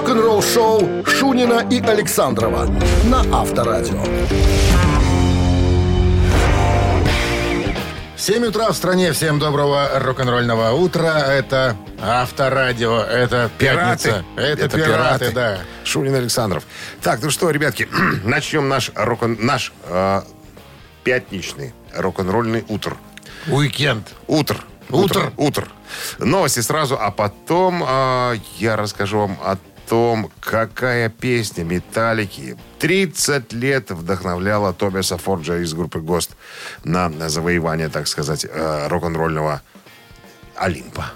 Рок-н-ролл шоу Шунина и Александрова на Авторадио. 7 утра в стране. Всем доброго рок-н-ролльного утра. Это Авторадио. Это пятница. Это, Это пираты, пираты. да. Шунин Александров. Так, ну что, ребятки, начнем наш, рок наш э, пятничный рок-н-ролльный утр. Уикенд. Утр. Утр. Утр. Новости сразу, а потом э, я расскажу вам о том, какая песня «Металлики» 30 лет вдохновляла Тобиаса Форджа из группы «Гост» на, завоевание, так сказать, э, рок-н-ролльного Олимпа.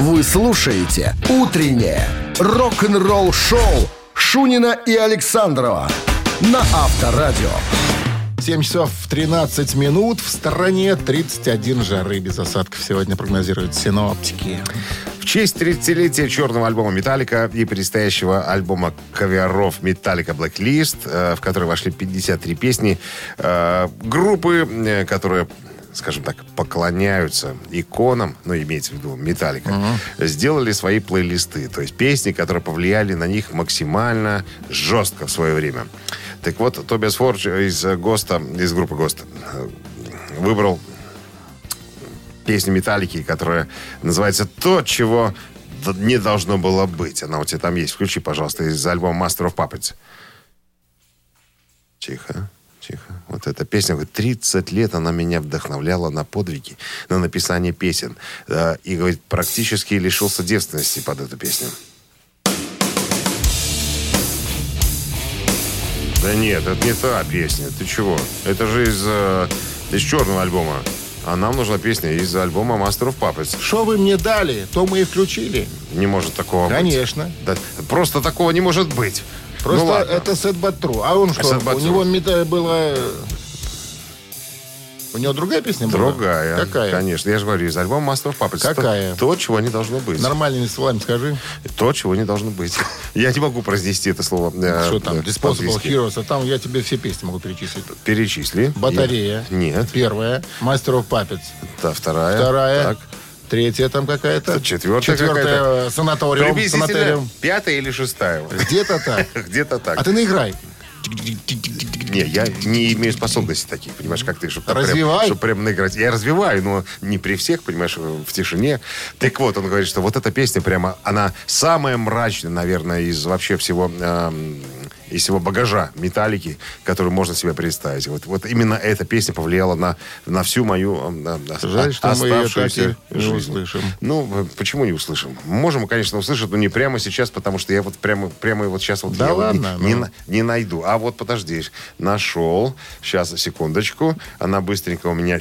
Вы слушаете «Утреннее рок-н-ролл-шоу» Шунина и Александрова на Авторадио. 7 часов 13 минут. В стороне 31 жары без осадков сегодня прогнозируют синоптики. В честь 30-летия черного альбома «Металлика» и предстоящего альбома каверов «Металлика Blacklist», э, в который вошли 53 песни, э, группы, э, которые скажем так, поклоняются иконам, ну, имеется в виду «Металлика», сделали свои плейлисты, то есть песни, которые повлияли на них максимально жестко в свое время. Так вот, Тобиас Фордж из «Госта», из группы «Госта» э, выбрал песню Металлики, которая называется «То, чего не должно было быть». Она у тебя там есть. Включи, пожалуйста, из альбома Master of Puppets. Тихо, тихо. Вот эта песня, говорит, 30 лет она меня вдохновляла на подвиги, на написание песен. Э, И, говорит, практически лишился девственности под эту песню. Да нет, это не та песня. Ты чего? Это же из, э, из черного альбома. А нам нужна песня из альбома Master of Puppets. Что вы мне дали, то мы и включили. Не может такого Конечно. быть. Да, просто такого не может быть. Просто ну, ладно. это Сет Батру. А он что, But у него мета была... У него другая песня была? Другая. Какая? Конечно. Я же говорю, из альбома Master of Puppets. Какая? То, то, чего не должно быть. Нормальными словами скажи. То, чего не должно быть. Я не могу произнести это слово. э, Что там? э, Disposable. Heroes. А там я тебе все песни могу перечислить. Перечисли. Батарея. Нет. Первая. Master of Puppets. Да, вторая. Вторая. Так. Третья там какая-то. Четвертая Четвертая. какая-то. Санаториум. Приблизительно Санаториум. пятая или шестая. Где-то так. Где-то так. А ты наиграй. Не, я не имею способностей таких, понимаешь, как ты, чтобы Развивай. Прям, чтобы прям наиграть. Я развиваю, но не при всех, понимаешь, в тишине. Так вот, он говорит, что вот эта песня прямо, она самая мрачная, наверное, из вообще всего, эм, из всего багажа металлики, который можно себе представить. Вот, вот именно эта песня повлияла на, на всю мою эм, э, Жаль, что мы ее так и не услышим. Ну, э, почему не услышим? Можем, конечно, услышать, но не прямо сейчас, потому что я вот прямо, прямо вот сейчас вот Да я ладно, не, не ну. на- не найду. А вот подожди, нашел. Сейчас, секундочку. Она быстренько у меня...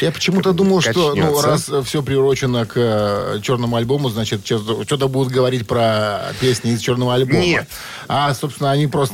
Я почему-то думал, что ну, раз все приурочено к э, черному альбому, значит, что- что-то будут говорить про песни из черного альбома. Нет. А, собственно, они просто,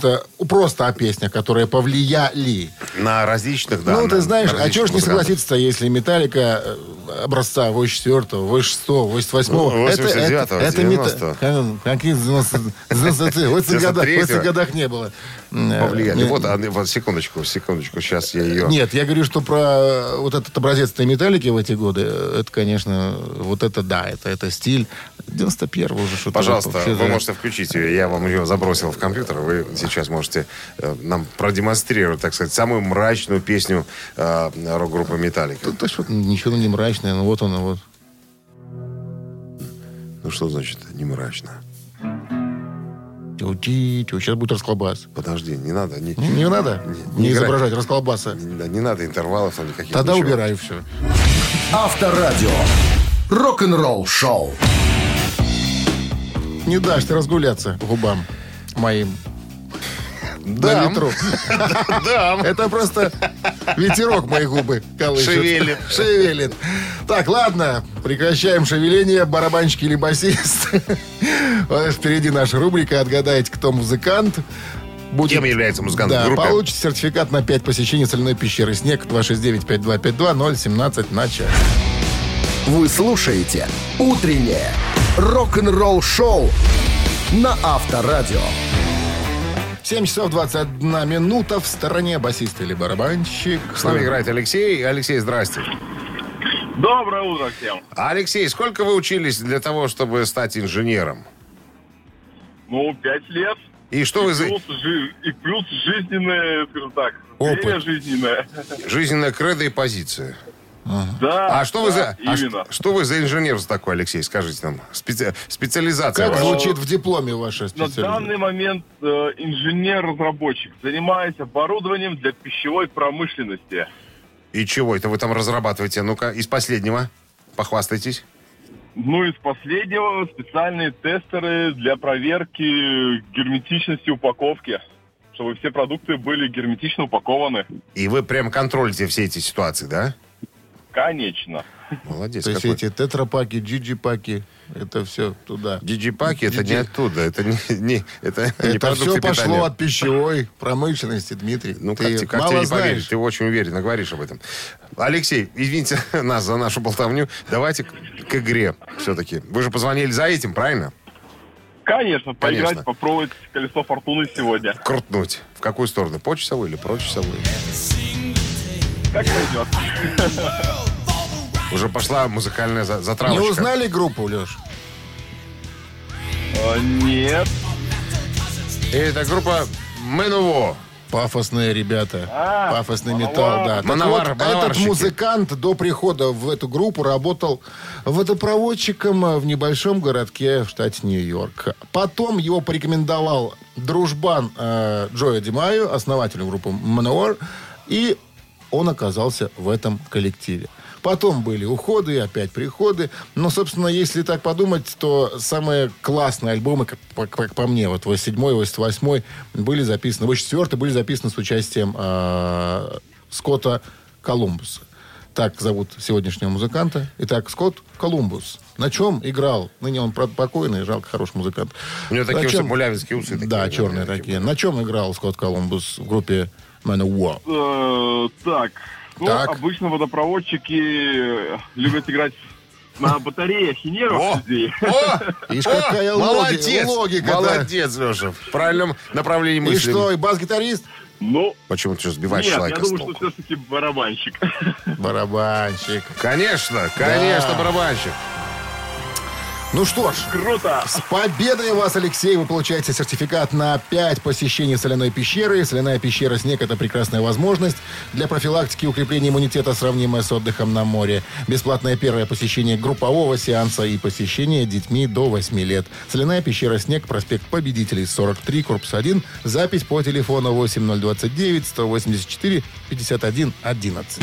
просто о песнях, которые повлияли. На различных, да. ну, на- ты знаешь, на а чего ж не согласиться, если Металлика э, образца 84-го, 86-го, 88-го... Ну, 89-го, это, это, 90-го. мета- Какие 90-е? В этих годах, в 93-го. этих годах не было. Э, Повлияли. не- Вот, вот, секундочку, секундочку. Сейчас я ее... Нет, я говорю, что про э, вот этот образец этой металлики в эти годы, э, это, конечно, вот это да, это, это стиль 91 уже что-то. Пожалуйста, вы да. можете включить ее. Я вам ее забросил в компьютер. Вы сейчас можете э, нам продемонстрировать, так сказать, самую мрачную песню э, рок-группы «Металлика». Тут что ничего не мрачное, ну вот он, вот. Ну, что значит не мрачно? Сейчас будет расколбас. Подожди, не надо. Не, Не, не надо не, не играй. изображать расколбаса. Не, да, не надо интервалов там никаких. Тогда ничего. убираю все. Авторадио. Рок-н-ролл шоу. Не дашь ты разгуляться губам моим. На Дам. ветру. Да. Это просто ветерок мои губы колышет. Шевелит. Шевелит. Так, ладно, прекращаем шевеление. Барабанщик или басист. Впереди наша рубрика «Отгадайте, кто музыкант». Будет... Кем является музыкант Да, группе? получите сертификат на 5 посещений соляной пещеры «Снег» 269-5252-017 на час. Вы слушаете «Утреннее рок-н-ролл шоу» на Авторадио. 7 часов 21 минута. В стороне басист или барабанщик. С нами играет Алексей. Алексей, здрасте. Доброе утро всем. Алексей, сколько вы учились для того, чтобы стать инженером? Ну, пять лет. И что вы за... Плюс, жи- и плюс жизненная, скажем так, Опыт. жизненная. Жизненная кредо и позиция. Да, А что вы да, за... а Именно. ш- что вы за инженер такой, Алексей? Скажите нам. Специ- Специализация Как ваша. звучит в дипломе ваша На специальность? данный момент э, инженер-разработчик. Занимаюсь оборудованием для пищевой промышленности. И чего это вы там разрабатываете? Ну-ка, из последнего. Похвастайтесь. Ну, из последнего специальные тестеры для проверки герметичности упаковки. Чтобы все продукты были герметично упакованы. И вы прям контролите все эти ситуации, да? Конечно. Молодец То есть какой. эти тетрапаки, джиджи-паки, это все туда. Диджипаки это не оттуда, это не, не- это, не Это продукты все пошло питания. от пищевой промышленности, Дмитрий. Ну, ты как, те- как мало тебе не знаешь. поверить? Ты очень уверенно говоришь об этом. Алексей, извините нас за нашу болтовню. Давайте к, к игре все-таки. Вы же позвонили за этим, правильно? Конечно, поиграть, Конечно. попробовать колесо фортуны сегодня. Крутнуть. В какую сторону? По часовой или про часовую? Как пойдет. Уже пошла музыкальная за- Не затравочка. узнали группу, Леш? А, нет. И это группа Менуво. Пафосные ребята. А, Пафосный Мановар. металл, да. Так Мановар- вот, мановарщики. этот музыкант до прихода в эту группу работал водопроводчиком э, в небольшом городке в штате Нью-Йорк. Потом его порекомендовал дружбан э, Джоя Димаю, основателю группы Manowar, и он оказался в этом коллективе. Потом были уходы, опять приходы. Но, собственно, если так подумать, то самые классные альбомы, как, по- как по мне, вот 87 88 были записаны, 84 были записаны с участием э, Скотта Колумбуса. Так зовут сегодняшнего музыканта. Итак, Скотт Колумбус. На чем играл? Ныне он, покойный, жалко, хороший музыкант. У него На такие чем- усы, усы. такие, Да, черные такие. такие. На чем играл Скотт Колумбус в группе Manowar? Э, так. Ну, Так. обычно водопроводчики э, любят играть на батареях и О! нервах людей. О! Ишь, О! какая молодец! логика, да. Молодец, Леша. В правильном направлении И мысли. что, и бас-гитарист? Ну, Почему ты что, сбиваешь нет, я человека с думаю, что толку? все-таки барабанщик. Барабанщик. Конечно, конечно, Да. барабанщик. Ну что ж, Круто! с победой вас, Алексей! Вы получаете сертификат на 5 посещений соляной пещеры. Соляная пещера «Снег» — это прекрасная возможность для профилактики и укрепления иммунитета, сравнимая с отдыхом на море. Бесплатное первое посещение группового сеанса и посещение детьми до 8 лет. Соляная пещера «Снег», проспект Победителей, 43, корпус 1. Запись по телефону 8029 184 51 11.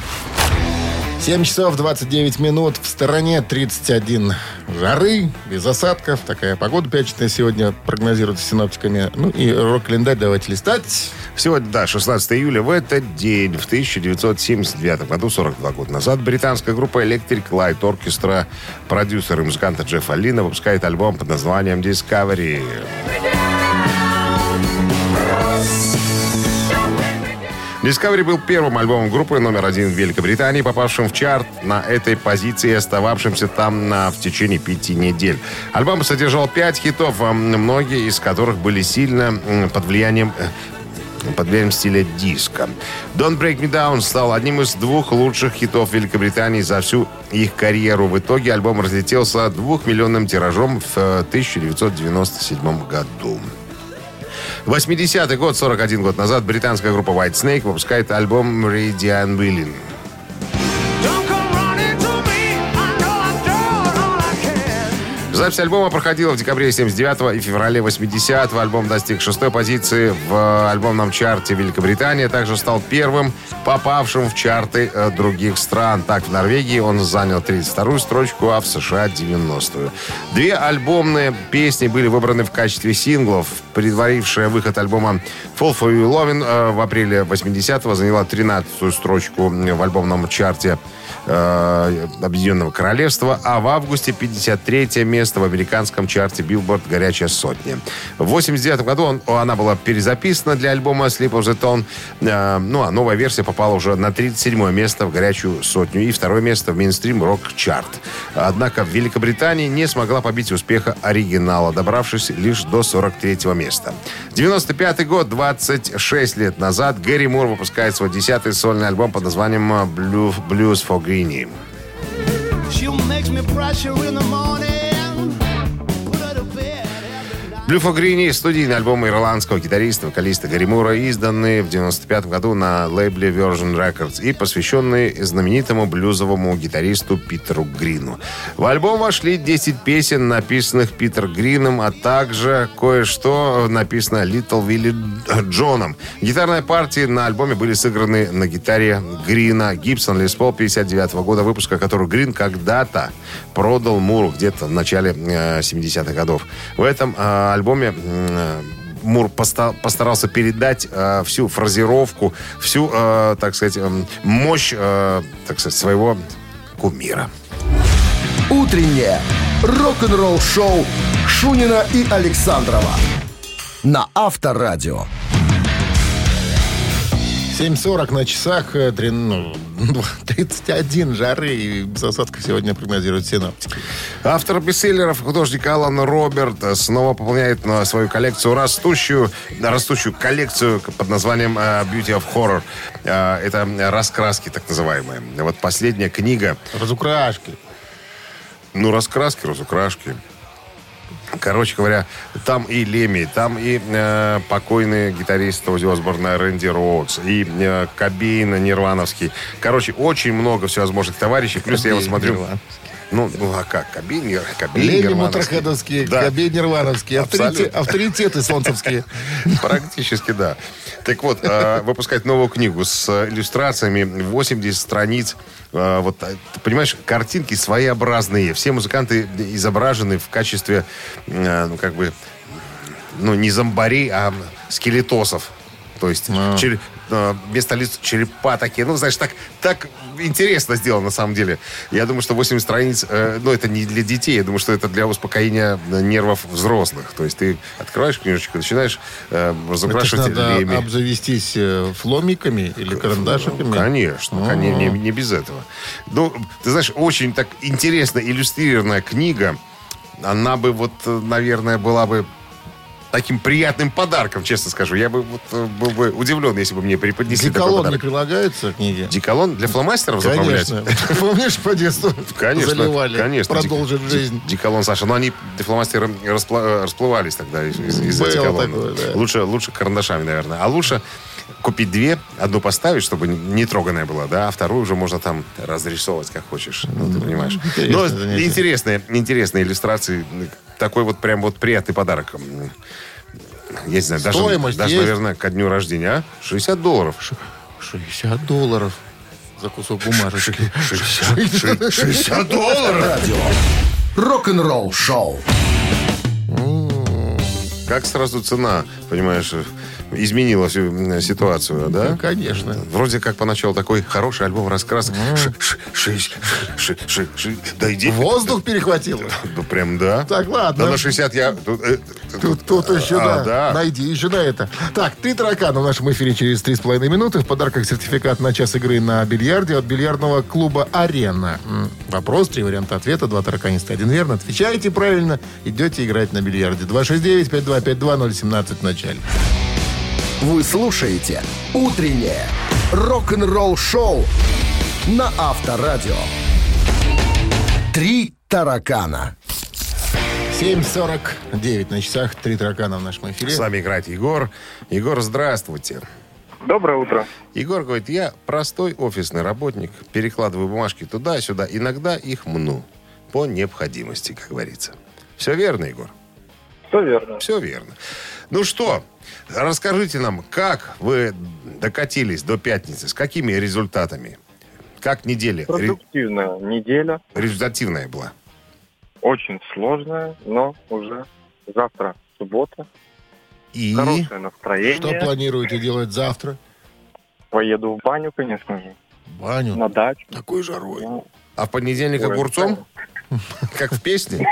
7 часов 29 минут. В стороне 31 жары, без осадков. Такая погода пятничная сегодня прогнозируется синоптиками. Ну и рок-календарь давайте листать. Сегодня, да, 16 июля, в этот день, в 1979 году, 42 года назад, британская группа Electric Light Orchestra, продюсер и музыканта Джеффа Лина, выпускает альбом под названием Discovery. Discovery был первым альбомом группы номер один в Великобритании, попавшим в чарт на этой позиции остававшимся там на, в течение пяти недель. Альбом содержал пять хитов, а многие из которых были сильно под влиянием э, под влиянием стиля диска. Don't Break Me Down стал одним из двух лучших хитов Великобритании за всю их карьеру. В итоге альбом разлетелся двухмиллионным тиражом в э, 1997 году. 80-й год, 41 год назад, британская группа White Snake выпускает альбом Meridian Willing. Запись альбома проходила в декабре 79 и феврале 80-го. Альбом достиг шестой позиции в альбомном чарте Великобритании. Также стал первым попавшим в чарты э, других стран. Так, в Норвегии он занял 32-ю строчку, а в США 90-ю. Две альбомные песни были выбраны в качестве синглов. Предварившая выход альбома Fall For You Lovin' э, в апреле 80-го заняла 13-ю строчку в альбомном чарте э, Объединенного Королевства, а в августе 53 место в американском чарте Billboard «Горячая сотня». В 89 году он, она была перезаписана для альбома Sleep of the Tone, э, ну а новая версия попала уже на 37 место в «Горячую сотню» и второе место в мейнстрим рок-чарт. Однако в Великобритании не смогла побить успеха оригинала, добравшись лишь до 43 места. 95 год, 26 лет назад, Гэри Мур выпускает свой десятый сольный альбом под названием Blue, «Blues for Greenie». Блюфо Грини – студийный альбом ирландского гитариста, вокалиста Гарри Мура, изданный в 95 году на лейбле Virgin Records и посвященный знаменитому блюзовому гитаристу Питеру Грину. В альбом вошли 10 песен, написанных Питер Грином, а также кое-что написано Литл Вилли Джоном. Гитарные партии на альбоме были сыграны на гитаре Грина Гибсон Лес Пол 59 года выпуска, которую Грин когда-то продал Муру где-то в начале 70-х годов. В этом альбоме альбоме Мур постарался передать э, всю фразировку, всю, э, так сказать, э, мощь, э, так сказать, своего кумира. Утреннее рок-н-ролл-шоу Шунина и Александрова на Авторадио. 7.40 на часах, э, три- ну, 31 жары и без осадков сегодня прогнозируют синоптики. Автор бестселлеров, художник Алан Роберт, э, снова пополняет на свою коллекцию растущую, растущую коллекцию под названием э, Beauty of Horror. Э, Это раскраски, так называемые. Вот последняя книга Разукрашки. Ну, раскраски, разукрашки. Короче говоря, там и Леми, там и э, покойный гитарист Ози Осборна Рэнди Роудс, и э, Кобейн Нирвановский. Короче, очень много всевозможных товарищей. Плюс я вот смотрю... Ну, ну, а как? Нир- Кобейн Лени Да. Кобей Нирвановские, авторитет- авторитеты солнцевские. Практически, да. Так вот, э, выпускать новую книгу с э, иллюстрациями, 80 страниц. Э, Вот, э, понимаешь, картинки своеобразные. Все музыканты изображены в качестве, ну, как бы, ну, не зомбарей, а скелетосов. То есть чер- э, вместо лиц черепа такие. Ну, знаешь, так, так интересно сделано на самом деле. Я думаю, что 80 страниц, э, ну, это не для детей. Я думаю, что это для успокоения нервов взрослых. То есть ты открываешь книжечку, начинаешь э, Это разукрашивать надо леми. обзавестись э, фломиками или карандашиками. Конечно, кон- не, не без этого. Ну, ты знаешь, очень так интересно иллюстрированная книга. Она бы вот, э, наверное, была бы таким приятным подарком, честно скажу. Я бы вот, э, был бы удивлен, если бы мне преподнесли такой Деколон не подарок. прилагается к книге? Деколон для фломастеров заправлять? Конечно. Помнишь, по детству Конечно, заливали? конечно. Продолжит жизнь. Деколон, Саша. Но они, фломастеры, распла- расплывались тогда из- из- из-за Было деколона. такое, да. Лучше, лучше карандашами, наверное. А лучше купить две, одну поставить, чтобы не троганная была, да, а вторую уже можно там разрисовывать, как хочешь. Ну, ты понимаешь. интересное Но занятие. интересные, интересные иллюстрации. Такой вот прям вот приятный подарок. Я не знаю, даже, Стоимость даже есть? наверное, ко дню рождения, а? 60 долларов. 60 долларов за кусок бумажечки. 60 долларов? Радио. Рок-н-ролл шоу. Как сразу цена, понимаешь, изменила всю м, ситуацию, да? Ну, конечно. Вроде как поначалу такой хороший альбом ш- Да иди. Воздух перехватил. Да прям да. Так, ладно. Да на 60 я... тут, э, Тут, тут еще, А, да. да. Найди еще на это. Так, три таракана в нашем эфире через три с половиной минуты. В подарках сертификат на час игры на бильярде от бильярдного клуба «Арена». Вопрос, три варианта ответа, два тараканиста, один верно. Отвечаете правильно, идете играть на бильярде. 269-5252-017 в начале. Вы слушаете «Утреннее рок-н-ролл шоу» на Авторадио. Три таракана. 7.49 на часах, три таракана в нашем эфире. С вами играет Егор. Егор, здравствуйте. Доброе утро. Егор говорит, я простой офисный работник, перекладываю бумажки туда-сюда, иногда их мну. По необходимости, как говорится. Все верно, Егор? Все верно. Все верно. Ну что, расскажите нам, как вы докатились до пятницы, с какими результатами? Как неделя? Ре- Продуктивная неделя. результативная была? Очень сложная, но уже завтра суббота. И Хорошее Что настроение. планируете делать завтра? Поеду в баню, конечно же. баню. на дачу. Такой жарой. Ну, А в понедельник огурцом? Как в песне?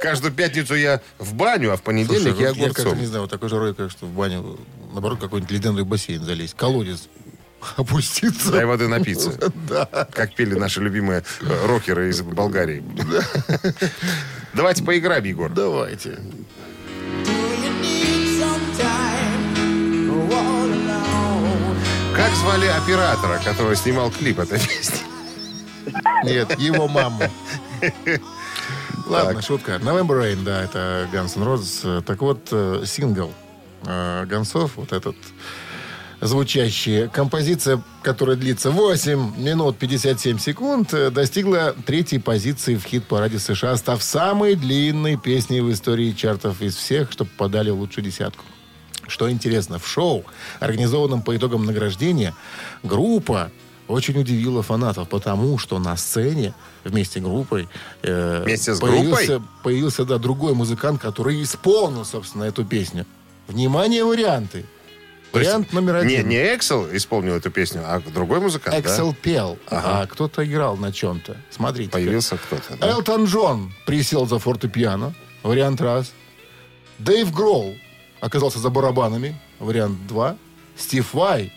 Каждую пятницу я в баню, а в понедельник я вот я как-то огурцом. не знаю, вот такой жарой, как что в баню, наоборот, какой-нибудь ледяной бассейн залезть, колодец опуститься. Дай воды напиться. Да. Как пели наши любимые э, рокеры из Болгарии. Давайте поиграем, Егор. Давайте. Как звали оператора, который снимал клип этой песни? Нет, его маму. Ладно, шутка. November Rain, да, это Guns N' Roses. Так вот, э, сингл э, Гонцов, вот этот звучащий, композиция, которая длится 8 минут 57 секунд, э, достигла третьей позиции в хит-параде США, став самой длинной песней в истории чартов из всех, что попадали в лучшую десятку. Что интересно, в шоу, организованном по итогам награждения, группа очень удивила фанатов, потому что на сцене вместе группой э, Вместе с появился, группой? появился да, другой музыкант, который исполнил, собственно, эту песню. Внимание, варианты. То есть Вариант номер Не, один. не Эксел исполнил эту песню, а другой музыкант, да? Эксел пел, Ага. а кто-то играл на чем-то. Смотрите. Появился кто-то, да? Элтон Джон присел за фортепиано. Вариант раз. Дэйв Гролл оказался за барабанами. Вариант два. Стив Вай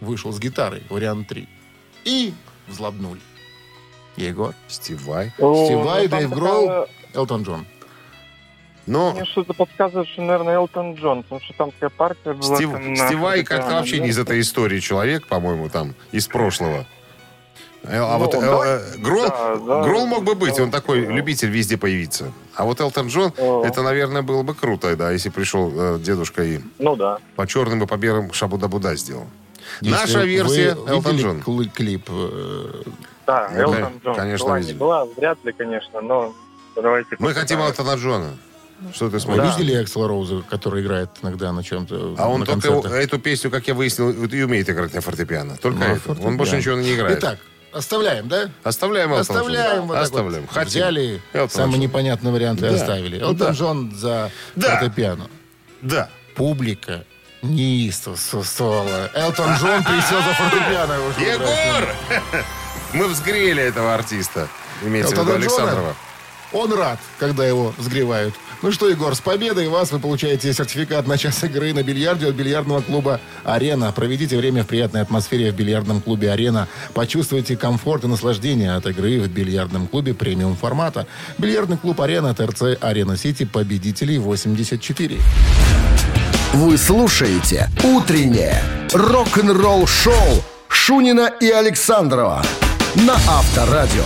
вышел с гитарой. Вариант три. И взлобнули. Егор. Стив Vai. о, Стив ну, Дэйв такая- Гролл, Элтон Джон. Но Мне что-то подсказывает, что, наверное, Элтон Джон, потому что там такая партия была. Стив, там на Стив Vai как-то вообще не из этой истории человек, по-моему, там, из прошлого. Э, А Ну, вот он да. э, Гролл, Да, да. Гролл мог бы быть, он Да. такой любитель везде появиться. А вот Элтон Джон, О. это, наверное, было бы круто, да, если пришел э, дедушка и Ну да. по черным и по белым шабуда-буда сделал. Если Наша вы версия Элтон Джон. кли- клип э, Да, Ну, Элтон да, Джон. конечно, была, видели. не была, вряд ли, конечно, но давайте. Мы хотим. Элтона Джона. Что ты Вы смотришь? видели Эксела Роуза, который играет иногда на чем-то А он на только концертах? эту песню, как я выяснил, и умеет играть на фортепиано. Только На это. Он фортепиано. больше ничего не играет. Итак, оставляем, да? Оставляем Элтона Оставляем. Джона. вот Оставляем. вот. Хотим. Взяли самый непонятный вариант и Да. оставили. Элтон Да. Джон за Да. фортепиано. Да. Публика неистовствовала. Элтон Джон присел за фортепиано. Егор! Мы взгрели этого артиста. Имеется в виду? Александрова. Он рад, когда его взгревают. Ну что, Егор, с победой вас вы получаете сертификат на час игры на бильярде от бильярдного клуба «Арена». Проведите время в приятной атмосфере в бильярдном клубе «Арена». Почувствуйте комфорт и наслаждение от игры в бильярдном клубе премиум формата. Бильярдный клуб «Арена» ТРЦ «Арена Сити» победителей 84. Вы слушаете «Утреннее рок-н-ролл-шоу» Шунина и Александрова на Авторадио.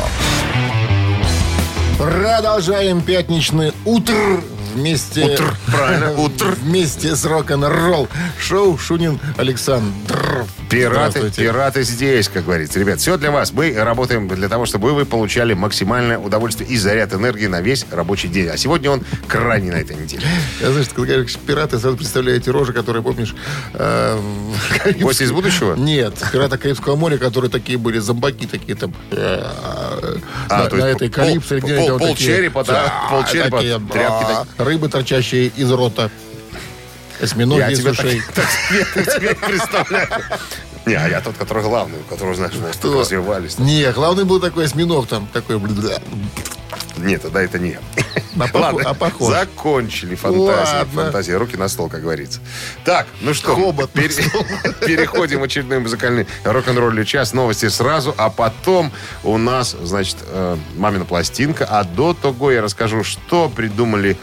Продолжаем пятничный утр вместе... Утр, правильно, утр. Вместе с рок-н-ролл шоу Шунин Александр. Пираты, пираты здесь, как говорится. Ребят, все для вас. Мы работаем для того, чтобы вы получали максимальное удовольствие и заряд энергии на весь рабочий день. А сегодня он крайне на этой неделе. Я, знаешь, когда говоришь пираты, сразу представляете рожи, которые, помнишь... э, Гости из будущего? Нет, пираты Карибского моря, которые такие были, зомбаки такие там... э, А, на, этой пол- Калипсо. пол- пол- вот такие. полчерепа, да, полчерепа, такие, тряпки да, Рыбы, торчащие из рота. Осьминоги из ушей. себе представляю. Не, а я тот, который главный, у которого, знаешь, Кто? развивались. Не, главный был такой осьминог там, такой... бля. Нет, тогда это не я. А Ладно, а похож. закончили фантазии. Ладно. Фантазии. Руки на стол, как говорится. Так, ну что, Хобот на пере- переходим в очередной музыкальный рок-н-ролльный час. Новости сразу, а потом у нас, значит, э, мамина пластинка. А до того я расскажу, что придумали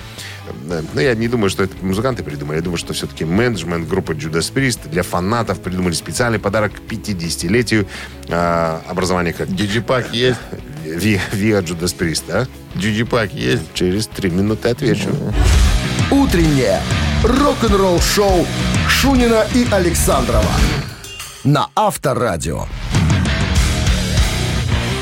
ну, я не думаю, что это музыканты придумали. Я думаю, что все-таки менеджмент группы Judas Priest для фанатов придумали специальный подарок к 50-летию э, образования как Диджипак есть? Via Judas Priest, да? Диджипак есть? Через три минуты отвечу. Утреннее рок-н-ролл-шоу Шунина и Александрова на Авторадио.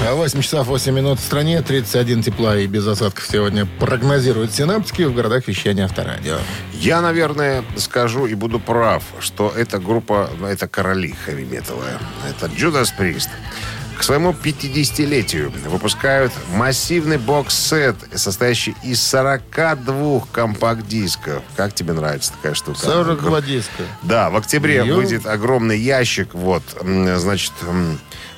А 8 часов 8 минут в стране, 31 тепла и без осадков сегодня прогнозируют синаптики в городах вещания авторадио. Я, наверное, скажу и буду прав, что эта группа, это короли хэви-металла. Это Judas Priest. к своему 50-летию выпускают массивный бокс-сет, состоящий из 42 компакт-дисков. Как тебе нравится такая штука? 42 диска. Да, в октябре Ё. выйдет огромный ящик. Вот, значит,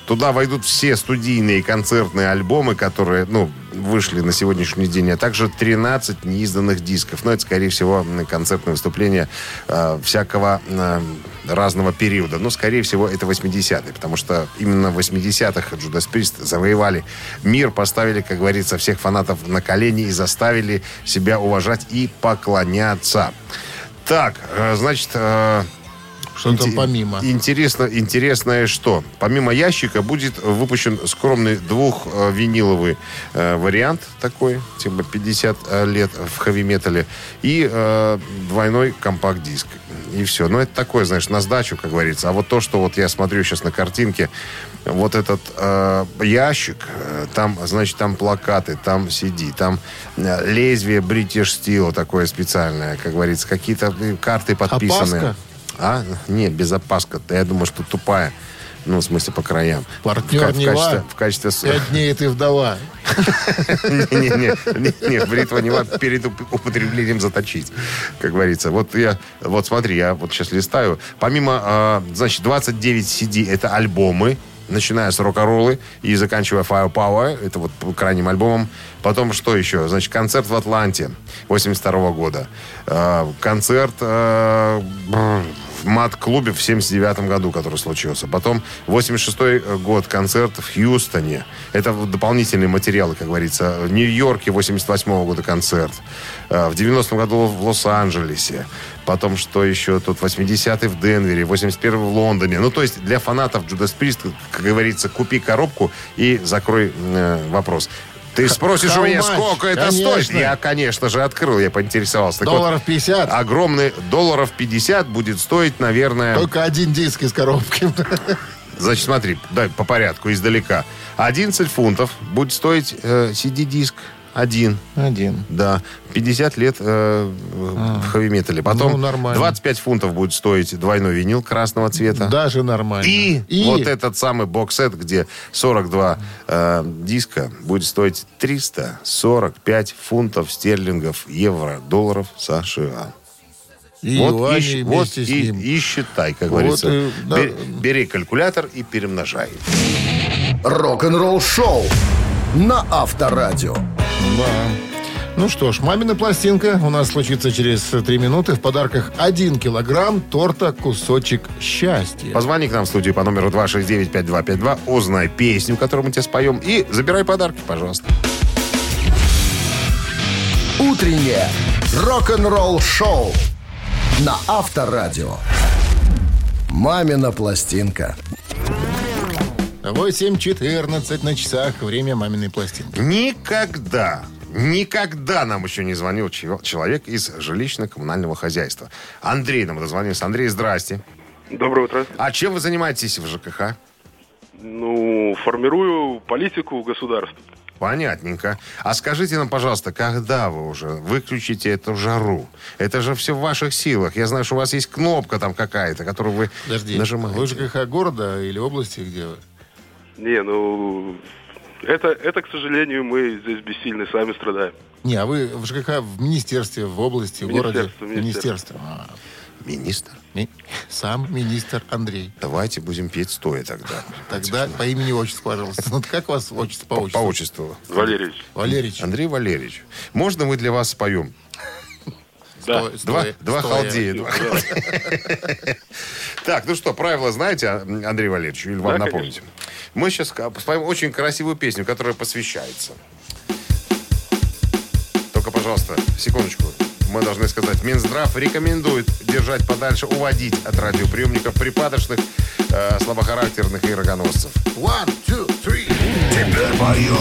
туда войдут все студийные и концертные альбомы, которые, ну, вышли на сегодняшний день, а также 13 неизданных дисков. Но это, скорее всего, концертные выступления э, всякого э, разного периода. Ну, скорее всего, это 80-е, потому что именно в 80-х Джудас Прист завоевали мир, поставили, как говорится, всех фанатов на колени и заставили себя уважать и поклоняться. Так, э, значит, э, Что там Инте- помимо? Интересно, интересное что? Помимо ящика будет выпущен скромный двухвиниловый э, вариант такой, типа 50 э, лет в хэви-метале, и э, двойной компакт-диск. И все. Ну, это такое, знаешь, на сдачу, как говорится. А вот то, что вот я смотрю сейчас на картинке, вот этот э, ящик, э, там, значит, там плакаты, там CD, там э, лезвие British Steel такое специальное, как говорится, какие-то карты подписанные. Опаска? А? Нет, без опаска. Я думаю, что тупая. Ну, в смысле, по краям. Партнер в, в Нева. качестве, в качестве... Пять дней ты вдова. Не-не-не, бритва не надо перед уп- употреблением заточить, как говорится. Вот я, вот смотри, я вот сейчас листаю. Помимо, а, значит, 29 CD это альбомы, начиная с рок-роллы и заканчивая Firepower, это вот крайним альбомом. Потом что еще? Значит, концерт в Атланте 82 года. А, Концерт а, в мат-клубе в 79 году, который случился. Потом 86 год концерт в Хьюстоне. Это дополнительные материалы, как говорится. В Нью-Йорке 88 года концерт. Э, В 90 году в Лос-Анджелесе. Потом что еще тут? 80-й в Денвере, 81-й в Лондоне. Ну, то есть для фанатов Judas Priest, как говорится, купи коробку и закрой э, вопрос. Ты спросишь у меня, сколько это стоит? Я, конечно же, открыл, я поинтересовался. Долларов 50. огромный долларов 50 будет стоить, наверное... Только один диск из коробки. Значит, смотри, дай по порядку, издалека. 11 фунтов будет стоить э, CD-диск. Один, Один. да. 50 лет э, в хэви-метале. Потом Ну, нормально. 25 фунтов будет стоить двойной винил красного цвета. Даже нормально. И, вот этот самый боксет, где 42 э, диска, будет стоить 345 фунтов стерлингов, евро, долларов США. И вот и, вот и, ним. и считай, как Вот говорится. и, да. Бе- Бери калькулятор и перемножай. Рок-н-ролл шоу на Авторадио. Да. Ну что ж, мамина пластинка у нас случится через три минуты. В подарках один килограмм торта «Кусочек счастья». Позвони к нам в студию по номеру 269-5252, узнай песню, которую мы тебе споем, и забирай подарки, пожалуйста. Утреннее рок-н-ролл шоу на Авторадио. Мамина пластинка. 8.14 на часах. Время маминой пластинки. Никогда, никогда нам еще не звонил чел- человек из жилищно-коммунального хозяйства. Андрей нам дозвонился. Андрей, здрасте. Доброе утро. А чем вы занимаетесь в ЖКХ? Ну, формирую политику государства. Понятненько. А скажите нам, пожалуйста, когда вы уже выключите эту жару? Это же все в ваших силах. Я знаю, что у вас есть кнопка там какая-то, которую вы Подожди, нажимаете. вы ЖКХ города или области, где вы? Не, ну, это, это, к сожалению, мы здесь бессильны, сами страдаем. Не, а вы в ЖКХ в министерстве, в области, в городе? Министерство, министерство. А, Министр? ми- сам министр Андрей. Давайте будем петь стоя тогда. Тогда по имени отчеству, пожалуйста. Ну, как вас отчество По, отчеству? по отчеству. Валерьевич. Валерьевич. Андрей Валерьевич, можно мы для вас споем? Да. Два, халдея. два. Так, ну что, правила знаете, а, Андрей Валерьевич, или вам Да, напомните? Мы сейчас споем очень красивую песню, которая посвящается. Только, пожалуйста, секундочку. Мы должны сказать, Минздрав рекомендует держать подальше, уводить от радиоприемников припадочных, э, слабохарактерных и рогоносцев. One, two, three. Теперь пою,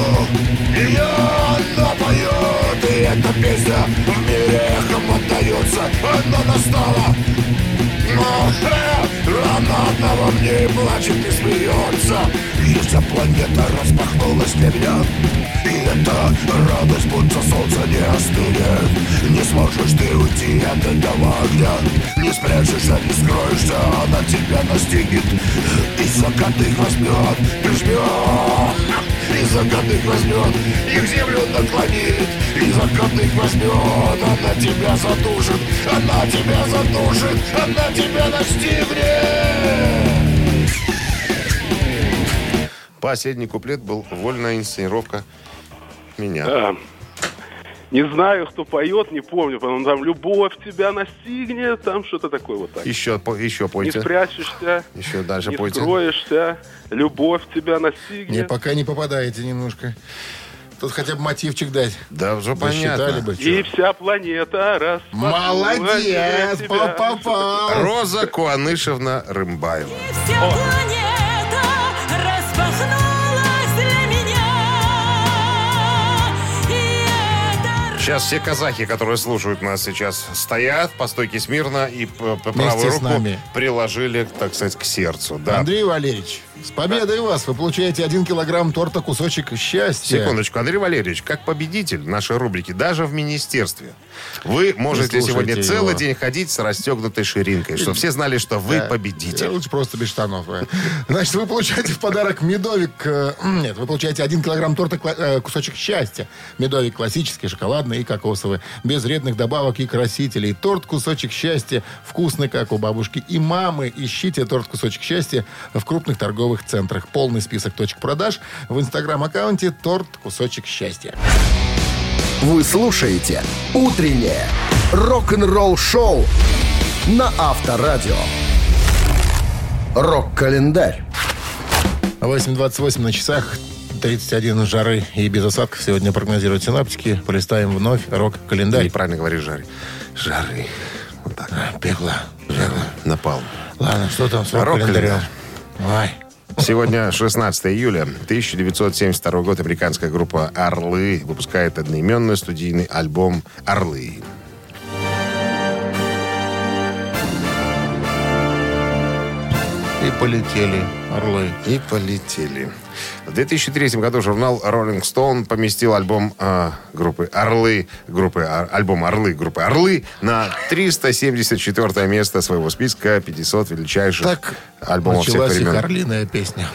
и я напою, эта песня в мире эхом отдается, но настала Но она одного мне и плачет и смеется И вся планета распахнулась для меня И эта радость, будто солнце не остынет. Не сможешь ты уйти от этого огня. Не спрячешься, не скроешься, она тебя настигнет. И закатых возьмет, прижмет и закатных возьмет, и в землю наклонит И закатных возьмет, она тебя задушит Она тебя задушит, она тебя настигнет Последний куплет был вольная инсценировка меня. Да. Не знаю, кто поет, не помню, потом там «Любовь тебя настигнет», там что-то такое вот так. Еще, по- еще Не пойте. спрячешься, Еще дальше не пойте. скроешься, любовь тебя Не, настигнет. пока не попадаете немножко. Тут хотя бы мотивчик дать. Да, уже Посчитали понятно. бы. И вся планета распахнулась Молодец, попал. Роза Куанышевна Рымбаева. Вся планета Сейчас все казахи, которые слушают нас сейчас, стоят по стойке смирно и п- п- Вместе правую руку приложили, так сказать, к сердцу. Да. Андрей Валерьевич, с победой вас! Вы получаете один килограмм торта «Кусочек счастья». Секундочку, Андрей Валерьевич, как победитель нашей рубрики, даже в министерстве, вы можете сегодня его. целый день ходить с расстегнутой ширинкой, чтобы все знали, что вы Да. победитель. Лучше просто без штанов. э. Значит, вы получаете в подарок медовик... э, Нет, вы получаете один килограмм торта э, «Кусочек счастья». Медовик классический, шоколадный и кокосовый. Без вредных добавок и красителей. Торт «Кусочек счастья» вкусный, как у бабушки и мамы. Ищите торт «Кусочек счастья» в крупных торговых центрах. Полный список точек продаж в инстаграм-аккаунте «Торт «Кусочек счастья». Вы слушаете «Утреннее рок-н-ролл-шоу» на Авторадио. Рок-календарь. 8.28 на часах. 31 жары и без осадков сегодня прогнозируют синаптики. Полистаем вновь рок-календарь. Неправильно говоришь, жары. Жары. Вот так. Пекла. Жара. Напал. Ладно, что там с рок-календарем? Рок-календарь. Сегодня 16 июля 1972 год. Американская группа «Орлы» выпускает одноименный студийный альбом «Орлы». И полетели орлы. И полетели. В 2003 году журнал Rolling Stone поместил альбом э, группы «Орлы», группы, а, альбом «Орлы» группы «Орлы» на 374 место своего списка 500 величайших Так альбомов всех началась их времен. орлиная песня.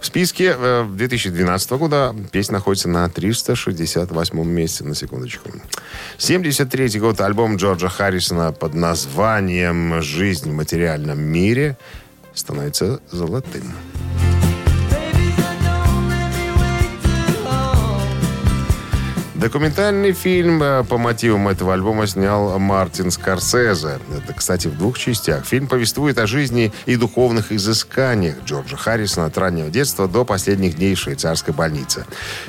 В списке э, 2012 года песня находится на 368 месте, на секундочку. 73 год альбом Джорджа Харрисона под названием «Жизнь в материальном мире» становится золотым. Документальный фильм э, по мотивам этого альбома снял Мартин Скорсезе. Это, кстати, в двух частях. Фильм повествует о жизни и духовных изысканиях Джорджа Харрисона от раннего детства до последних дней в швейцарской больнице.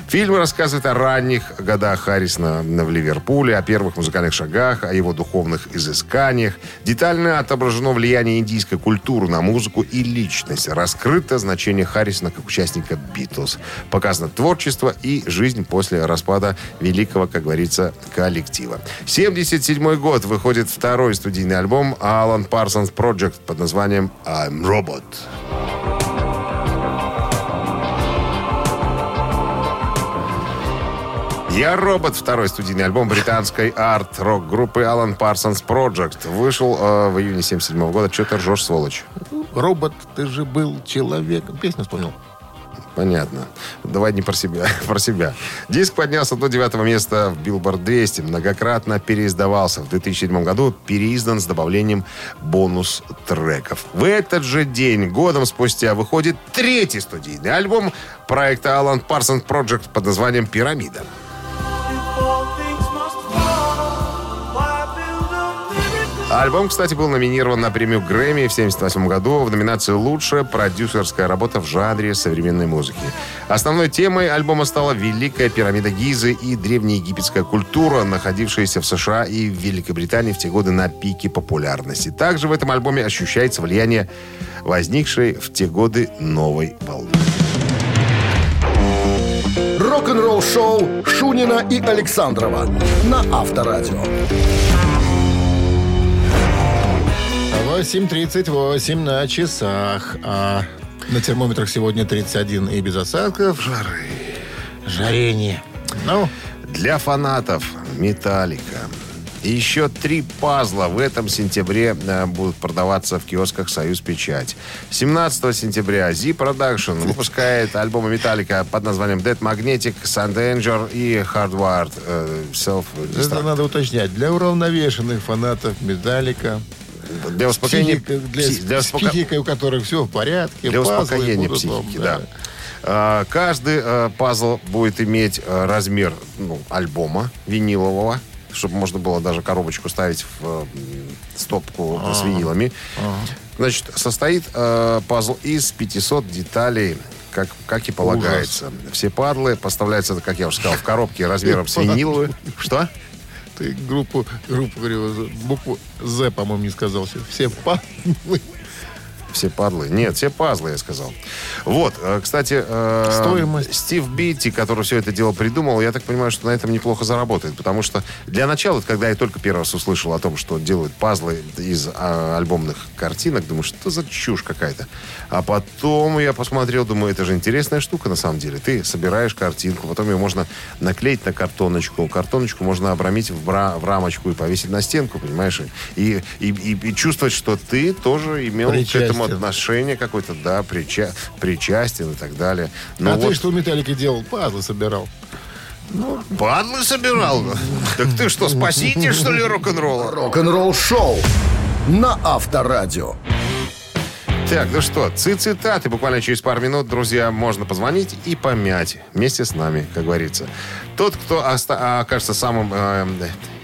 Фильм рассказывает о ранних годах Харрисона в Ливерпуле, о первых музыкальных шагах, о его духовных изысканиях. Детально отображено влияние индийской культуры на музыку и личность. Раскрыто значение Харрисона как участника Битлз. Показано творчество и жизнь после распада великого, как говорится, коллектива. 77 год выходит второй студийный альбом Alan Parsons Project под названием I'm Robot. «Я робот» — второй студийный альбом британской арт-рок-группы Alan Parsons Project. Вышел э, в июне 77 года. Че ты ржешь, сволочь? Робот, ты же был человеком. Песню вспомнил. Понятно. Давай не про себя, про себя. Диск поднялся до девятого места в Billboard 200. Многократно переиздавался. В 2007 году переиздан с добавлением бонус-треков. В этот же день, годом спустя, выходит третий студийный альбом проекта Alan Parsons Project под названием «Пирамида». Альбом, кстати, был номинирован на премию Грэмми в 1978 году в номинации «Лучшая продюсерская работа в жанре современной музыки». Основной темой альбома стала Великая пирамида Гизы и древнеегипетская культура, находившаяся в США и в Великобритании в те годы на пике популярности. Также в этом альбоме ощущается влияние возникшей в те годы новой волны. Рок-н-ролл-шоу Шунина и Александрова на Авторадио. 8.38 на часах. А на термометрах сегодня 31 и без осадков. Жары. Жарение. Ну, Для фанатов Металлика. И еще три пазла в этом сентябре э, будут продаваться в киосках «Союз Печать». 17 сентября Z Production выпускает альбомы Металлика под названием Dead Magnetic, Sun Danger и Hardwired э, Self это Destruct. надо уточнять. Для уравновешенных фанатов Металлика. Для успокоения, Психика- для, для с успока- психикой, у которых все в порядке. Для успокоения будут психики, да. А, Каждый э, пазл будет иметь э, размер ну, альбома винилового, чтобы можно было даже коробочку ставить в э, стопку с винилами. Значит, состоит э, пазл из 500 деталей, как, как и полагается. Все падлы поставляются, как я уже сказал, в коробке размером с виниловую. Что? Ты группу, группу, говорю, букву З, по-моему, не сказал. Все пазлы. Все падлы. Нет, все пазлы, я сказал. Вот, э, кстати, э, Стоимость. Стив Битти, который все это дело придумал, я так понимаю, что на этом неплохо заработает. Потому что для начала, когда я только первый раз услышал о том, что делают пазлы из а, альбомных картинок, думаю, что за чушь какая-то. А потом я посмотрел, думаю, это же интересная штука на самом деле. Ты собираешь картинку, потом ее можно наклеить на картоночку. Картоночку можно обрамить в, бра- в рамочку и повесить на стенку, понимаешь? И, и, и- и чувствовать, что ты тоже имел к этому Причастен. отношение какое-то, да, прича- причастен и так далее. Но а ты вот что в Металлике делал? Пазлы собирал. падлы собирал? Так ты что, спаситель, что ли, рок-н-ролла? Рок-н-ролл шоу на Авторадио. Так, ну что, цитаты. Буквально через пару минут, друзья, можно позвонить и помять вместе с нами, как говорится. Тот, кто оста- окажется самым э,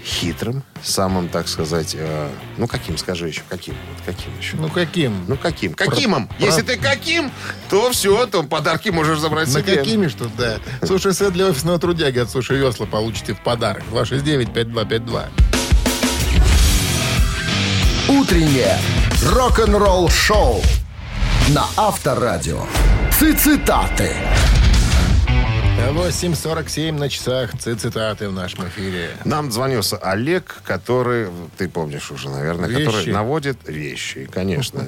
хитрым, самым, так сказать, э, ну каким, скажи еще, каким, вот каким еще? Ну, каким? Ну каким? Какимом? про- Если ты каким, то все, то подарки можешь забрать На себе. какими что, да. Суши сет для офисного трудяги от Суши Весла получите в подарок. 269-5252. Утреннее рок-н-ролл шоу на Авторадио. Цитаты. 8.47 на часах. Цитаты в нашем эфире. Нам звонился Олег, который, ты помнишь уже, наверное, Вещи. который наводит вещи, конечно,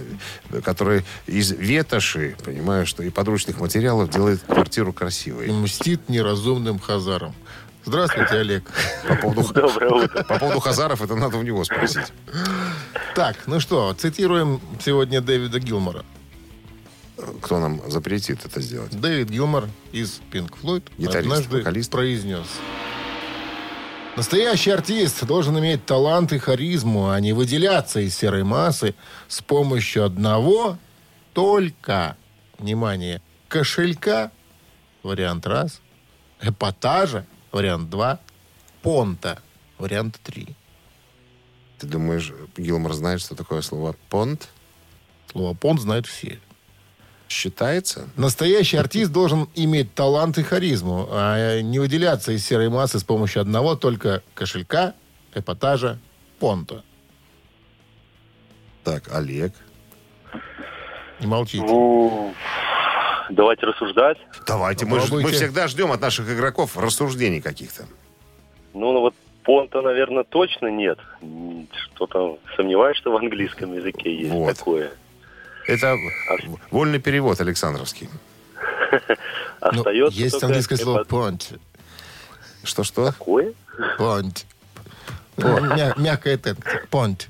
который из ветоши, понимаешь, что и подручных материалов делает квартиру И красивой. мстит неразумным хазарам. Здравствуйте, Олег. По поводу, Доброе утро. по поводу Хазаров это надо у него спросить. Так, ну что, цитируем сегодня Дэвида Гилмора. Кто нам запретит это сделать? Дэвид Гилмор из Pink Floyd Гитарист, однажды вокалист. произнес. Настоящий артист должен иметь талант и харизму, а не выделяться из серой массы с помощью одного только, внимание, кошелька, вариант раз, эпатажа, вариант два, понта, вариант три. Ты думаешь, Гилмор знает, что такое слово понт? Слово понт знают все. Считается? Настоящий артист должен иметь талант и харизму, а не выделяться из серой массы с помощью одного только кошелька, эпатажа, понта. Так, Олег. Не молчите. Ну, давайте рассуждать. Давайте, мы, мы всегда ждем от наших игроков рассуждений каких-то. Ну, ну вот понта, наверное, точно нет. Что-то сомневаюсь, что в английском языке есть Вот. такое. Это вольный перевод Александровский. Ну, Остается есть только английское слово понт. Что-что? Какое? Понт. Мя- Мягкое т. Понт.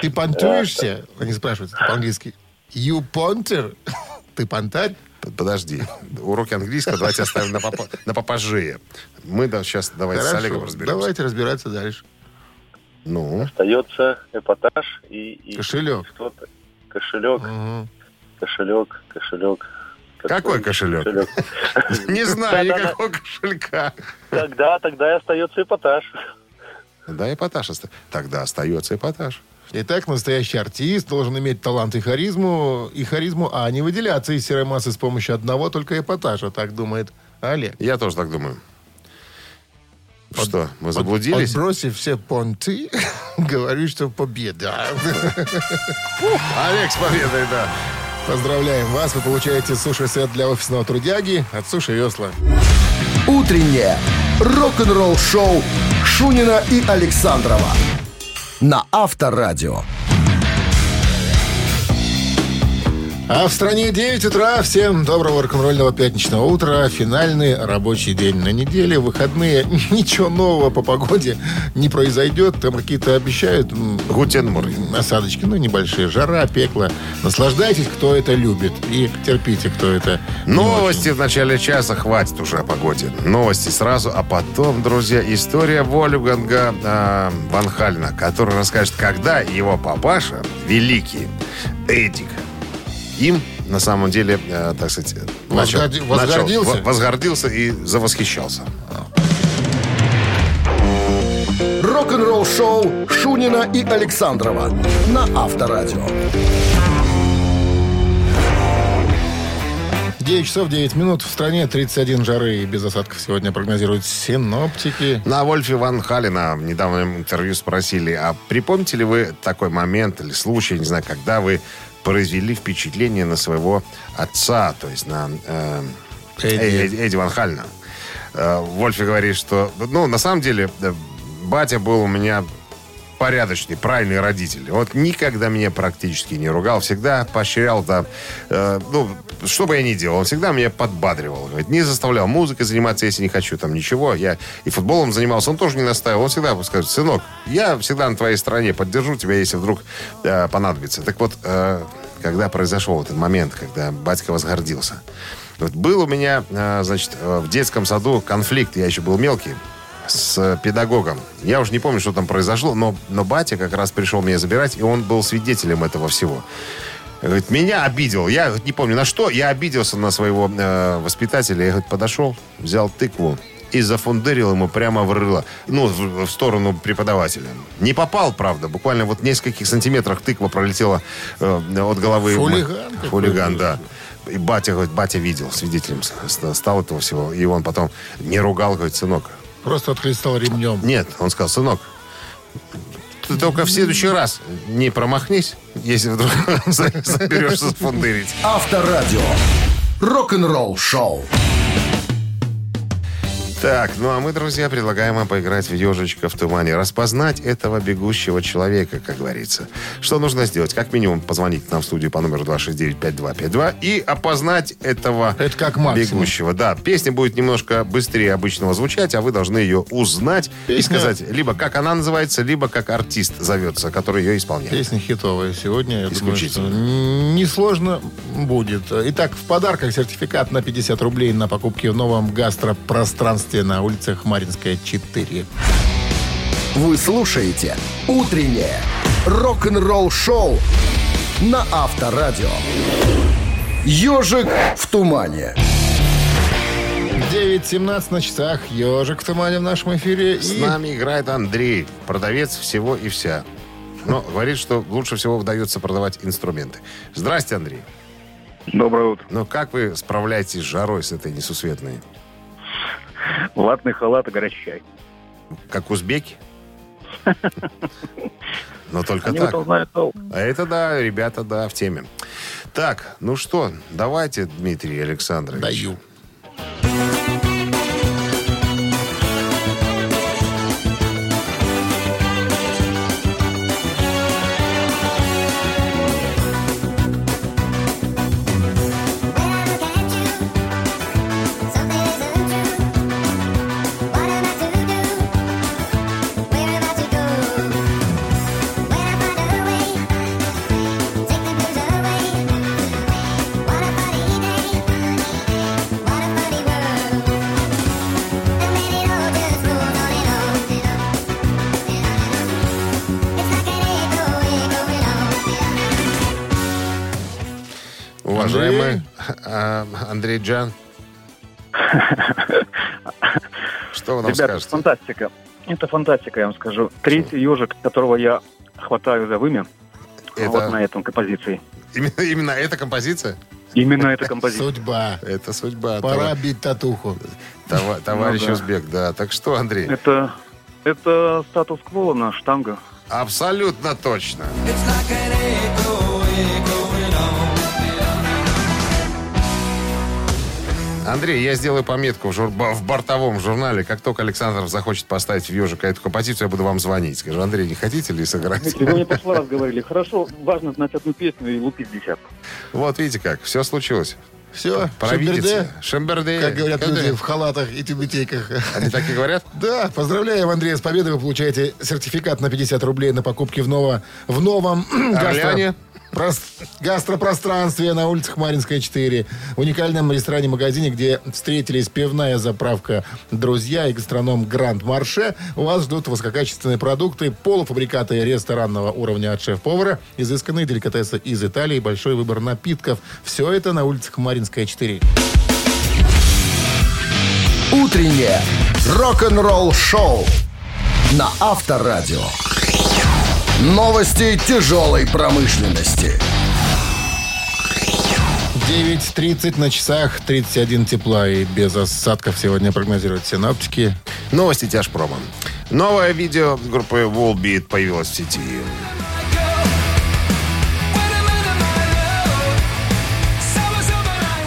Ты понтуешься? Они спрашивают это по-английски. You ponter? Ты понтарь? Подожди. Уроки английского давайте оставим на, попа- на попозже. Мы да, сейчас давайте с Олегом Хорошо, разберемся. давайте разбираться дальше. Ну, Остается эпатаж и... и Кошелек. Что-то. Кошелек, Мгм. кошелек, кошелек. Какой кошелек? не знаю никакого кошелька. Тогда, тогда и остается эпатаж. Да, эпатаж. Тогда остается эпатаж. Итак, настоящий артист должен иметь талант и харизму, и харизму, а не выделяться из серой массы с помощью одного только эпатажа, так думает Олег. Я тоже так думаю. Что, мы заблудились? Отбросив все понты, говорю, что победа. Олег с победой, да. Поздравляем вас, вы получаете суши-сет для офисного трудяги от Суши Весла. Утреннее рок-н-ролл шоу Шунина и Александрова на Авторадио. А в стране 9 утра. Всем доброго рок-н-ролльного пятничного утра. Финальный рабочий день на неделе. Выходные. Ничего нового по погоде не произойдет. Там какие-то обещают Гутенмур. осадочки, ну, небольшие. Жара, пекло. Наслаждайтесь, кто это любит. И терпите, кто это Новости в начале часа. Хватит уже о погоде. Новости сразу, а потом, друзья, история Вольфганга э, Ван Хальна, который расскажет, когда его папаша, великий Эдик, им на самом деле, э, так сказать, начал- Возгорди- начал- возгордился? во- возгордился и завосхищался. Рок-н-ролл шоу Шунина и Александрова на Авторадио. 9 часов 9 минут. В стране 31 жары и без осадков сегодня прогнозируют синоптики. На Вольфе Ван Халина в недавнем интервью спросили, а припомните ли вы такой момент или случай, не знаю, когда вы произвели впечатление на своего отца, то есть на э, Эдди. Эдди. Ван Халина? Э, Вольфи говорит, что, ну, на самом деле, э, батя был у меня порядочный, правильный родитель. Вот никогда меня практически не ругал, всегда поощрял, да, э, ну, что бы я ни делал, он всегда меня подбадривал. Говорит, не заставлял музыкой заниматься, если не хочу, там ничего. Я и футболом занимался, он тоже не наставил. Он всегда скажет, сынок, я всегда на твоей стороне, поддержу тебя, если вдруг э, понадобится. Так вот, э, когда произошел этот момент, когда батька возгордился, вот был у меня, э, значит, э, в детском саду конфликт, я еще был мелкий, с педагогом. Я уже не помню, что там произошло, но, но батя как раз пришел меня забирать, и он был свидетелем этого всего. Говорит, меня обидел. Я говорит, не помню на что. Я обиделся на своего э, воспитателя. Я говорит, подошел, взял тыкву и зафундырил ему прямо в рыло. Ну, в, в сторону преподавателя. Не попал, правда. Буквально вот в нескольких сантиметрах тыква пролетела э, от головы. Хулиган. Хулиган, да. И батя, говорит, батя видел, свидетелем стал этого всего. И он потом не ругал, говорит, сынок, Просто отхлестал ремнем. нет, он сказал, сынок, ты только в следующий раз не промахнись, если вдруг заберешься фундырить. Авторадио. Рок-н-ролл шоу. Так, ну а мы, друзья, предлагаем вам поиграть в ежечка в тумане. Распознать этого бегущего человека, как говорится. Что нужно сделать? Как минимум позвонить нам в студию по номеру 269-5252 и опознать этого Это как максимум. бегущего. Да, песня будет немножко быстрее обычного звучать, а вы должны ее узнать и Песня- сказать либо как она называется, либо как артист зовется, который ее исполняет. Песня хитовая сегодня. Я думаю, что Исключительно. несложно будет. Итак, в подарках сертификат на 50 рублей на покупки в новом гастропространстве на улице Хмаринская, 4. Вы слушаете «Утреннее рок-н-ролл шоу» на Авторадио. «Ежик в тумане». 9.17 на часах. Ежик в тумане в нашем эфире. С И нами играет Андрей, продавец всего и вся. Но говорит, что лучше всего удается продавать инструменты. Здрасте, Андрей. Доброе утро. Ну, как вы справляетесь с жарой, с этой несусветной? Ватный халат и горячий чай. Как узбеки? Но только Они так. А это да, ребята, да, в теме. Так, ну что, давайте, Дмитрий Александрович. даю. Андрей Джан. Что вы нам Ребята, скажете? фантастика. Это фантастика, я вам скажу. Третий ежик, которого я хватаю за вымя, Это- вот на этом композиции. Именно, именно эта композиция? Именно эта композиция. Судьба. Это судьба. Пора Това- бить татуху. това- товарищ Ну да. Узбек, да. Так что, Андрей? Это, это статус-кво на штанга. Абсолютно точно. Андрей, я сделаю пометку в, жур- в бортовом журнале. Как только Александр захочет поставить в ежика эту композицию, я буду вам звонить. Скажу, Андрей, не хотите ли сыграть? Вы мне прошлый раз говорили, хорошо, важно знать одну песню и лупить десятку. Вот видите как, все случилось. Все, Провидица. Шемберде. как говорят Когда? люди в халатах и тюбетейках. Они так и говорят? Да, поздравляем, Андрей, с победой. Вы получаете сертификат на 50 рублей на покупки в, ново, в новом Орлеане? Прос- гастропространстве на улице Хмаринская, 4. В уникальном ресторане-магазине, где встретились пивная заправка «Друзья» и гастроном «Гранд Марше». Вас ждут высококачественные продукты, полуфабрикаты ресторанного уровня от шеф-повара, изысканные деликатесы из Италии, большой выбор напитков. Все это на улице Хмаринская, 4. Утреннее рок-н-ролл-шоу на Авторадио. Новости тяжелой промышленности. 9.30 на часах, 31 тепла и без осадков сегодня прогнозируют синоптики. Новости тяжпрома. Новое видео группы Wallbeat появилось в сети.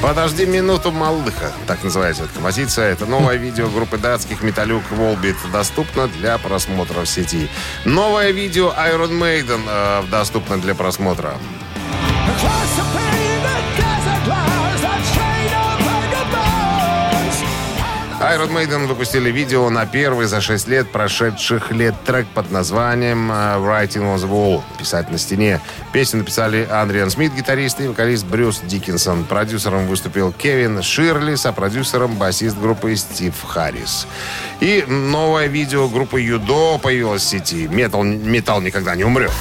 Подожди минуту, малыха. Так называется эта композиция. Это новое видео группы датских металюк Wallbeat доступно для просмотра в сети. Новое видео Iron Maiden э, доступно для просмотра. Iron Maiden выпустили видео на первый за 6 лет прошедших лет трек под названием э, «Writing on the Wall» — «Писать на стене». Песню написали Андриан Смит, гитарист, и вокалист Брюс Диккенсон. Продюсером выступил Кевин Ширли, а продюсером басист группы Стив Харрис. И новое видео группы Юдо появилось в сети. Метал, металл никогда не умрет.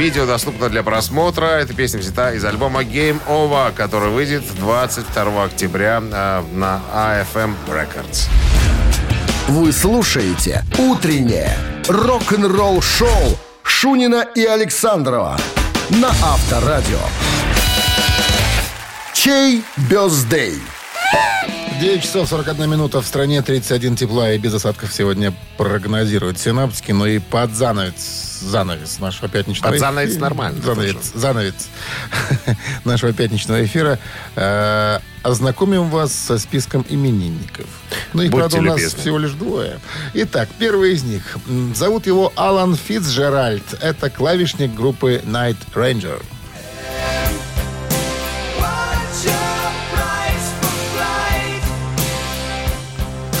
Видео доступно для просмотра. Эта песня взята из альбома Game Over, который выйдет 22 октября э, на AFM Records. Вы слушаете «Утреннее рок-н-ролл-шоу» Шунина и Александрова на Авторадио. Чей бездей? 9 часов 41 минута в стране, 31 тепла и без осадков сегодня прогнозируют синаптики, но и под занавес, занавес нашего пятничного Под занавес эфира- нормально Занавес, тоже. занавес нашего пятничного эфира. э, ознакомим вас со списком именинников. Ну, их, Будьте правда, у нас любезны. всего лишь двое. Итак, первый из них. Зовут его Алан Фицджеральд. Это клавишник группы Night Ranger.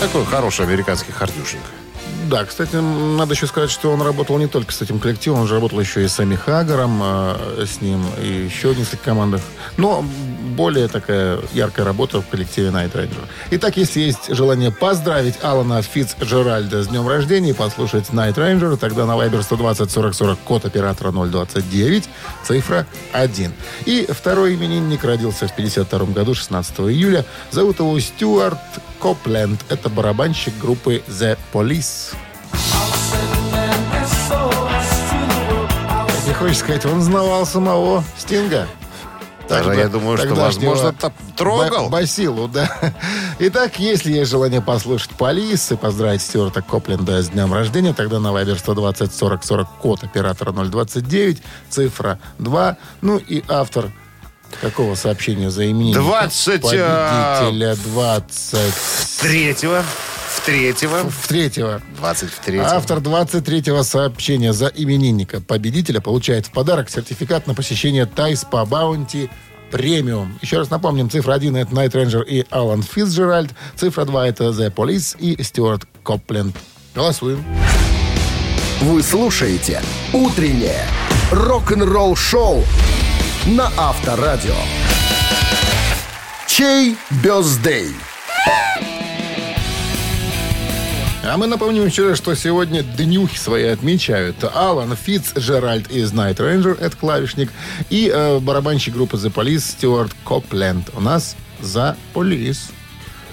Такой хороший американский хардюшник. Да, кстати, надо еще сказать, что он работал не только с этим коллективом, он же работал еще и с Эми Хагером, э, с ним, и еще в нескольких командах. Но более такая яркая работа в коллективе Night Ranger. Итак, если есть желание поздравить Алана Фицджеральда с днем рождения и послушать Night Ranger, тогда на Viber 120 40 40 код оператора 029, цифра 1. И второй именинник родился в 52 году, 16 июля. Зовут его Стюарт Копленд. Это барабанщик группы The Police. Не хочешь сказать, он знавал самого Стинга? Даже я думаю, что, возможно, трогал. Ба- Басилу, да. Итак, если есть желание послушать Police и поздравить Стюарта Копленда с днем рождения, тогда на Viber 120 40 40 код оператора 029, цифра 2. Ну и автор какого сообщения за именинника? 20, а, Победителя 20... Третьего. В третьего. В третьего. 23 Автор 23-го сообщения за именинника победителя получает в подарок сертификат на посещение Thai Spa Bounty премиум. Еще раз напомним, цифра 1 это Найт Рейнджер и Алан Фицджеральд, цифра 2 это The Police и Стюарт Копленд. Голосуем. Вы слушаете «Утреннее рок-н-ролл-шоу» на Авторадио. Чей бездей? А мы напомним еще что сегодня днюхи свои отмечают Алан Фицджеральд из Night Ranger, это клавишник, и э, барабанщик группы The Police Стюарт Копленд. У нас за.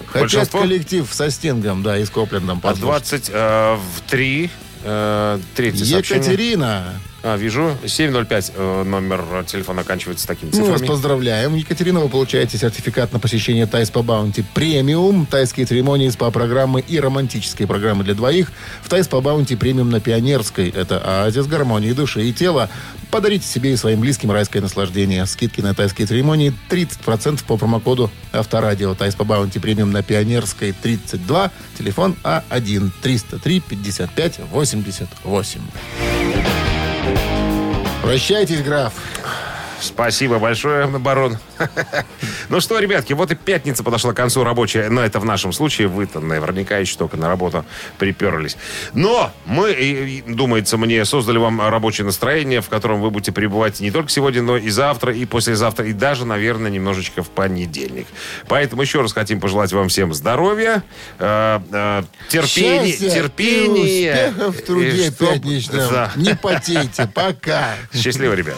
Хотят Большинство? коллектив со Стингом, да, и с Коплендом А послушать. 23 э, третье сообщение. А, вижу. 705 э, номер телефона оканчивается таким цифрами. Мы вас поздравляем, Екатерина. Вы получаете сертификат на посещение Thai Spa Bounty Premium. Тайские церемонии, СПА-программы и романтические программы для двоих. В Thai Spa Bounty Premium на Пионерской. Это оазис гармонии души и тела. Подарите себе и своим близким райское наслаждение. Скидки на тайские церемонии 30% по промокоду Авторадио. Тайс по Баунти премиум на Пионерской 32. Телефон А1-303-55-88. Прощайтесь, граф. Спасибо большое, барон. Ну что, ребятки, вот и пятница подошла к концу рабочая. Но это в нашем случае. Вы-то наверняка еще только на работу приперлись. Но мы, думается мне, создали вам рабочее настроение, в котором вы будете пребывать не только сегодня, но и завтра, и послезавтра, и даже, наверное, немножечко в понедельник. Поэтому еще раз хотим пожелать вам всем здоровья, э, э, терпения, терпения. в труде чтоб- пятничном. Да. Не потейте. Пока. Счастливо, ребят.